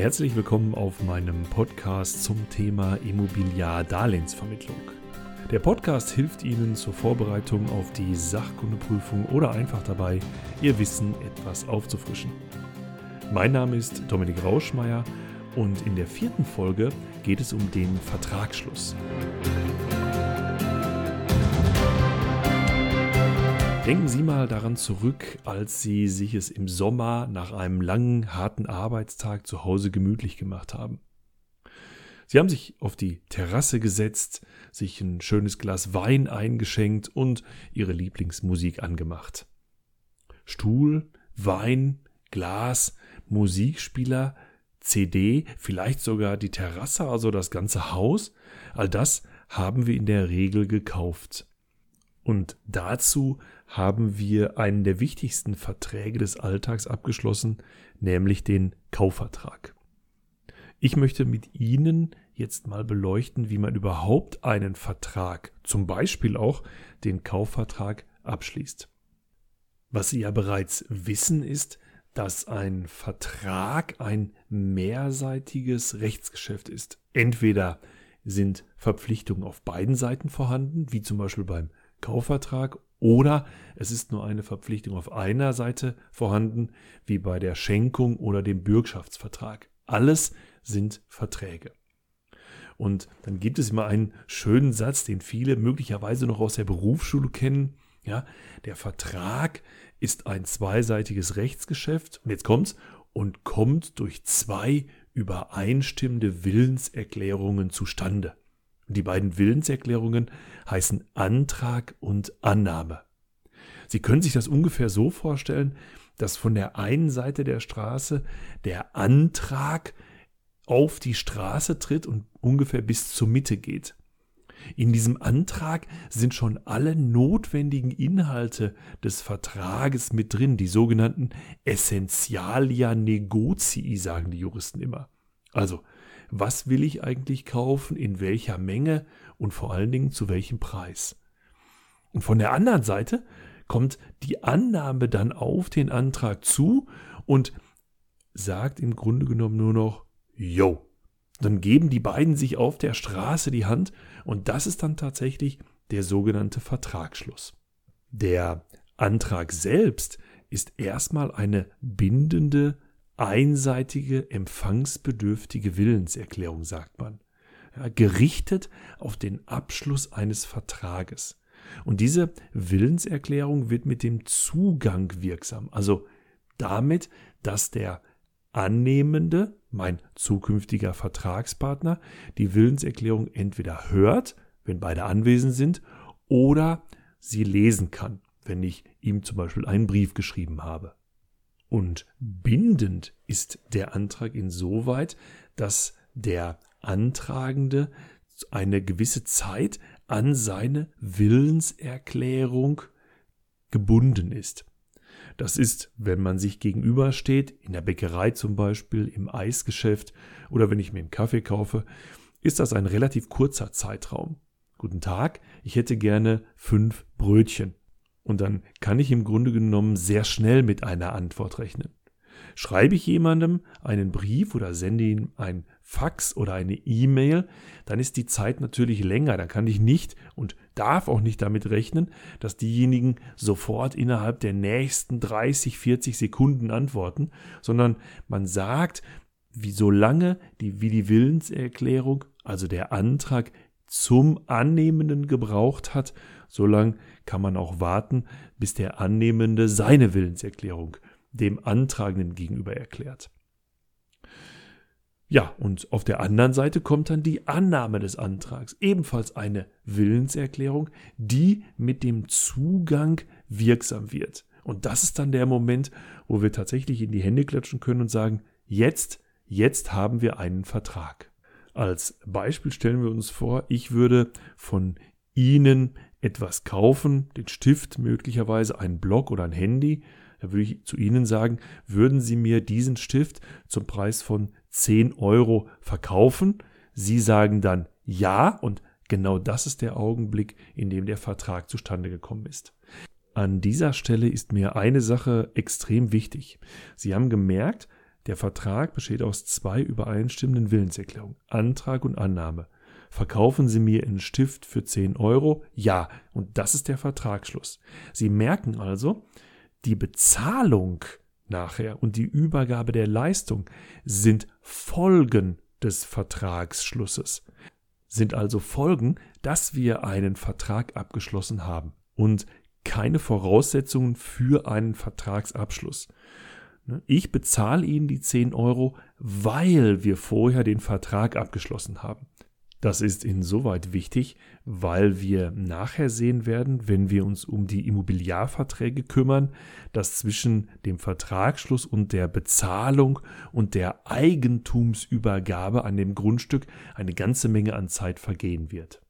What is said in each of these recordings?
Herzlich willkommen auf meinem Podcast zum Thema Immobiliardarlehensvermittlung. Der Podcast hilft Ihnen zur Vorbereitung auf die Sachkundeprüfung oder einfach dabei, Ihr Wissen etwas aufzufrischen. Mein Name ist Dominik Rauschmeier und in der vierten Folge geht es um den Vertragsschluss. Denken Sie mal daran zurück, als Sie sich es im Sommer nach einem langen, harten Arbeitstag zu Hause gemütlich gemacht haben. Sie haben sich auf die Terrasse gesetzt, sich ein schönes Glas Wein eingeschenkt und Ihre Lieblingsmusik angemacht. Stuhl, Wein, Glas, Musikspieler, CD, vielleicht sogar die Terrasse, also das ganze Haus, all das haben wir in der Regel gekauft. Und dazu haben wir einen der wichtigsten Verträge des Alltags abgeschlossen, nämlich den Kaufvertrag. Ich möchte mit Ihnen jetzt mal beleuchten, wie man überhaupt einen Vertrag, zum Beispiel auch den Kaufvertrag, abschließt. Was Sie ja bereits wissen ist, dass ein Vertrag ein mehrseitiges Rechtsgeschäft ist. Entweder sind Verpflichtungen auf beiden Seiten vorhanden, wie zum Beispiel beim Kaufvertrag oder es ist nur eine Verpflichtung auf einer Seite vorhanden, wie bei der Schenkung oder dem Bürgschaftsvertrag. Alles sind Verträge. Und dann gibt es immer einen schönen Satz, den viele möglicherweise noch aus der Berufsschule kennen. Ja, der Vertrag ist ein zweiseitiges Rechtsgeschäft. Und jetzt kommt's und kommt durch zwei übereinstimmende Willenserklärungen zustande. Die beiden Willenserklärungen heißen Antrag und Annahme. Sie können sich das ungefähr so vorstellen, dass von der einen Seite der Straße der Antrag auf die Straße tritt und ungefähr bis zur Mitte geht. In diesem Antrag sind schon alle notwendigen Inhalte des Vertrages mit drin, die sogenannten Essentialia Negocii, sagen die Juristen immer. Also was will ich eigentlich kaufen, in welcher Menge und vor allen Dingen zu welchem Preis. Und von der anderen Seite kommt die Annahme dann auf den Antrag zu und sagt im Grunde genommen nur noch, yo. Dann geben die beiden sich auf der Straße die Hand und das ist dann tatsächlich der sogenannte Vertragsschluss. Der Antrag selbst ist erstmal eine bindende einseitige, empfangsbedürftige Willenserklärung, sagt man. Ja, gerichtet auf den Abschluss eines Vertrages. Und diese Willenserklärung wird mit dem Zugang wirksam, also damit, dass der Annehmende, mein zukünftiger Vertragspartner, die Willenserklärung entweder hört, wenn beide anwesend sind, oder sie lesen kann, wenn ich ihm zum Beispiel einen Brief geschrieben habe. Und bindend ist der Antrag insoweit, dass der Antragende eine gewisse Zeit an seine Willenserklärung gebunden ist. Das ist, wenn man sich gegenübersteht, in der Bäckerei zum Beispiel, im Eisgeschäft oder wenn ich mir einen Kaffee kaufe, ist das ein relativ kurzer Zeitraum. Guten Tag, ich hätte gerne fünf Brötchen. Und dann kann ich im Grunde genommen sehr schnell mit einer Antwort rechnen. Schreibe ich jemandem einen Brief oder sende ihm ein Fax oder eine E-Mail, dann ist die Zeit natürlich länger. Dann kann ich nicht und darf auch nicht damit rechnen, dass diejenigen sofort innerhalb der nächsten 30, 40 Sekunden antworten, sondern man sagt, wie solange die, wie die Willenserklärung, also der Antrag zum Annehmenden gebraucht hat, so lang kann man auch warten, bis der Annehmende seine Willenserklärung dem Antragenden gegenüber erklärt. Ja, und auf der anderen Seite kommt dann die Annahme des Antrags, ebenfalls eine Willenserklärung, die mit dem Zugang wirksam wird. Und das ist dann der Moment, wo wir tatsächlich in die Hände klatschen können und sagen, jetzt, jetzt haben wir einen Vertrag. Als Beispiel stellen wir uns vor, ich würde von Ihnen etwas kaufen, den Stift möglicherweise, einen Block oder ein Handy, da würde ich zu Ihnen sagen, würden Sie mir diesen Stift zum Preis von 10 Euro verkaufen? Sie sagen dann ja und genau das ist der Augenblick, in dem der Vertrag zustande gekommen ist. An dieser Stelle ist mir eine Sache extrem wichtig. Sie haben gemerkt, Der Vertrag besteht aus zwei übereinstimmenden Willenserklärungen, Antrag und Annahme. Verkaufen Sie mir einen Stift für 10 Euro? Ja, und das ist der Vertragsschluss. Sie merken also, die Bezahlung nachher und die Übergabe der Leistung sind Folgen des Vertragsschlusses, sind also Folgen, dass wir einen Vertrag abgeschlossen haben und keine Voraussetzungen für einen Vertragsabschluss. Ne, ich bezahle Ihnen die 10 Euro, weil wir vorher den Vertrag abgeschlossen haben. Das ist insoweit wichtig, weil wir nachher sehen werden, wenn wir uns um die Immobiliarverträge kümmern, dass zwischen dem Vertragsschluss und der Bezahlung und der Eigentumsübergabe an dem Grundstück eine ganze Menge an Zeit vergehen wird.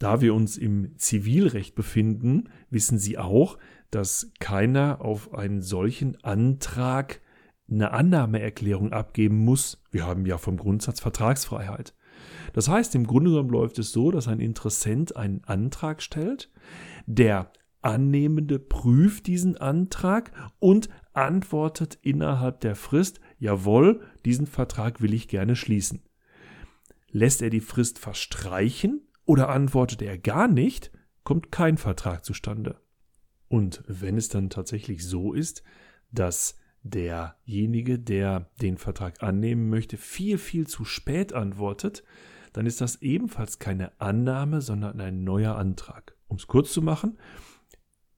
Da wir uns im Zivilrecht befinden, wissen Sie auch, dass keiner auf einen solchen Antrag eine Annahmeerklärung abgeben muss. Wir haben ja vom Grundsatz Vertragsfreiheit. Das heißt, im Grunde genommen läuft es so, dass ein Interessent einen Antrag stellt, der Annehmende prüft diesen Antrag und antwortet innerhalb der Frist, jawohl, diesen Vertrag will ich gerne schließen. Lässt er die Frist verstreichen oder antwortet er gar nicht, kommt kein Vertrag zustande. Und wenn es dann tatsächlich so ist, dass derjenige, der den Vertrag annehmen möchte, viel, viel zu spät antwortet, dann ist das ebenfalls keine Annahme, sondern ein neuer Antrag. Um es kurz zu machen,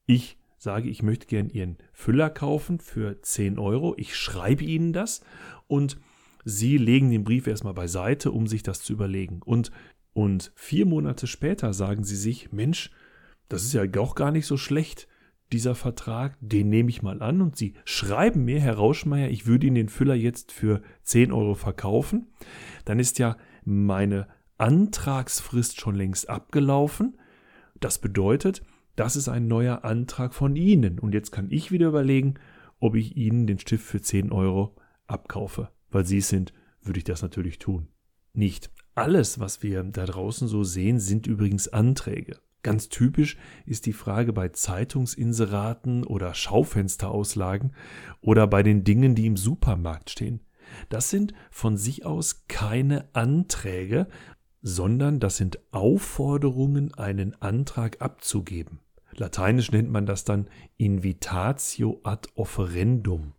ich sage, ich möchte gern Ihren Füller kaufen für 10 Euro. Ich schreibe Ihnen das und Sie legen den Brief erstmal beiseite, um sich das zu überlegen. Und, und vier Monate später sagen Sie sich, Mensch, das ist ja auch gar nicht so schlecht dieser Vertrag, den nehme ich mal an und Sie schreiben mir, Herr Rauschmeier, ich würde Ihnen den Füller jetzt für 10 Euro verkaufen, dann ist ja meine Antragsfrist schon längst abgelaufen. Das bedeutet, das ist ein neuer Antrag von Ihnen und jetzt kann ich wieder überlegen, ob ich Ihnen den Stift für 10 Euro abkaufe. Weil Sie es sind, würde ich das natürlich tun. Nicht alles, was wir da draußen so sehen, sind übrigens Anträge. Ganz typisch ist die Frage bei Zeitungsinseraten oder Schaufensterauslagen oder bei den Dingen, die im Supermarkt stehen. Das sind von sich aus keine Anträge, sondern das sind Aufforderungen, einen Antrag abzugeben. Lateinisch nennt man das dann Invitatio ad offerendum.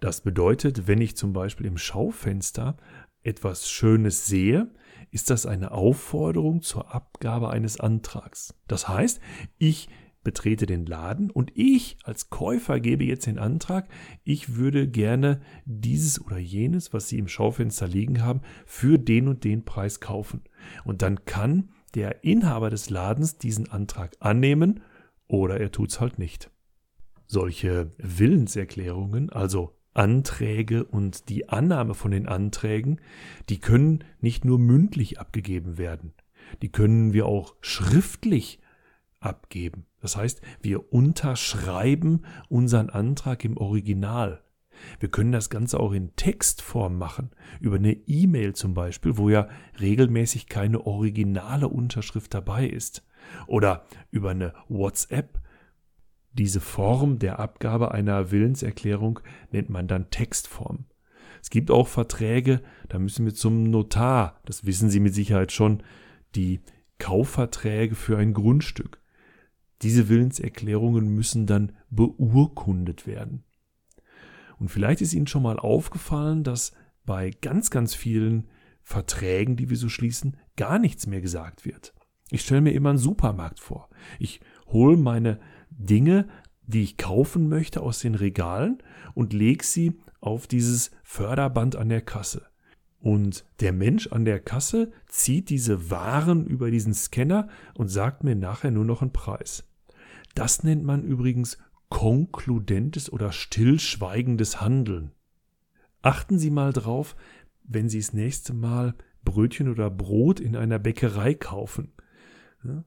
Das bedeutet, wenn ich zum Beispiel im Schaufenster etwas Schönes sehe, ist das eine Aufforderung zur Abgabe eines Antrags. Das heißt, ich betrete den Laden und ich als Käufer gebe jetzt den Antrag, ich würde gerne dieses oder jenes, was Sie im Schaufenster liegen haben, für den und den Preis kaufen. Und dann kann der Inhaber des Ladens diesen Antrag annehmen oder er tut es halt nicht. Solche Willenserklärungen, also Anträge und die Annahme von den Anträgen, die können nicht nur mündlich abgegeben werden, die können wir auch schriftlich abgeben. Das heißt, wir unterschreiben unseren Antrag im Original. Wir können das Ganze auch in Textform machen, über eine E-Mail zum Beispiel, wo ja regelmäßig keine originale Unterschrift dabei ist. Oder über eine WhatsApp, diese Form der Abgabe einer Willenserklärung nennt man dann Textform. Es gibt auch Verträge, da müssen wir zum Notar, das wissen Sie mit Sicherheit schon, die Kaufverträge für ein Grundstück. Diese Willenserklärungen müssen dann beurkundet werden. Und vielleicht ist Ihnen schon mal aufgefallen, dass bei ganz, ganz vielen Verträgen, die wir so schließen, gar nichts mehr gesagt wird. Ich stelle mir immer einen Supermarkt vor. Ich hole meine Dinge, die ich kaufen möchte, aus den Regalen und lege sie auf dieses Förderband an der Kasse. Und der Mensch an der Kasse zieht diese Waren über diesen Scanner und sagt mir nachher nur noch einen Preis. Das nennt man übrigens konkludentes oder stillschweigendes Handeln. Achten Sie mal drauf, wenn Sie das nächste Mal Brötchen oder Brot in einer Bäckerei kaufen.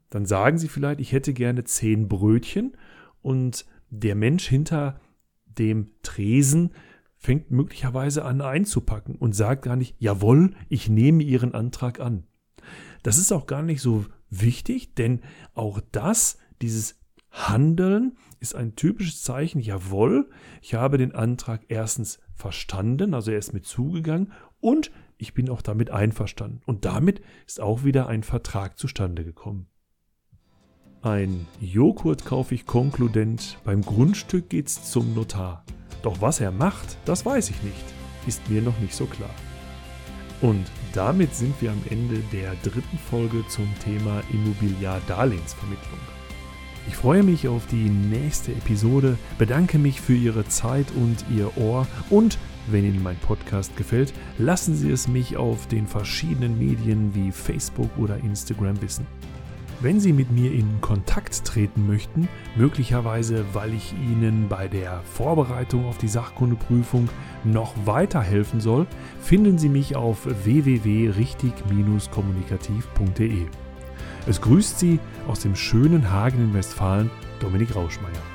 Dann sagen Sie vielleicht, ich hätte gerne zehn Brötchen und der Mensch hinter dem Tresen fängt möglicherweise an einzupacken und sagt gar nicht, jawohl, ich nehme Ihren Antrag an. Das ist auch gar nicht so wichtig, denn auch das, dieses Handeln ist ein typisches Zeichen, jawohl, ich habe den Antrag erstens verstanden, also er ist mit zugegangen und ich bin auch damit einverstanden. Und damit ist auch wieder ein Vertrag zustande gekommen. Ein Joghurt kaufe ich konkludent, beim Grundstück geht's zum Notar. Doch was er macht, das weiß ich nicht, ist mir noch nicht so klar. Und damit sind wir am Ende der dritten Folge zum Thema Immobiliardarlehensvermittlung. Ich freue mich auf die nächste Episode, bedanke mich für Ihre Zeit und Ihr Ohr und wenn Ihnen mein Podcast gefällt, lassen Sie es mich auf den verschiedenen Medien wie Facebook oder Instagram wissen. Wenn Sie mit mir in Kontakt treten möchten, möglicherweise weil ich Ihnen bei der Vorbereitung auf die Sachkundeprüfung noch weiterhelfen soll, finden Sie mich auf www.richtig-kommunikativ.de. Es grüßt Sie aus dem schönen Hagen in Westfalen Dominik Rauschmeier.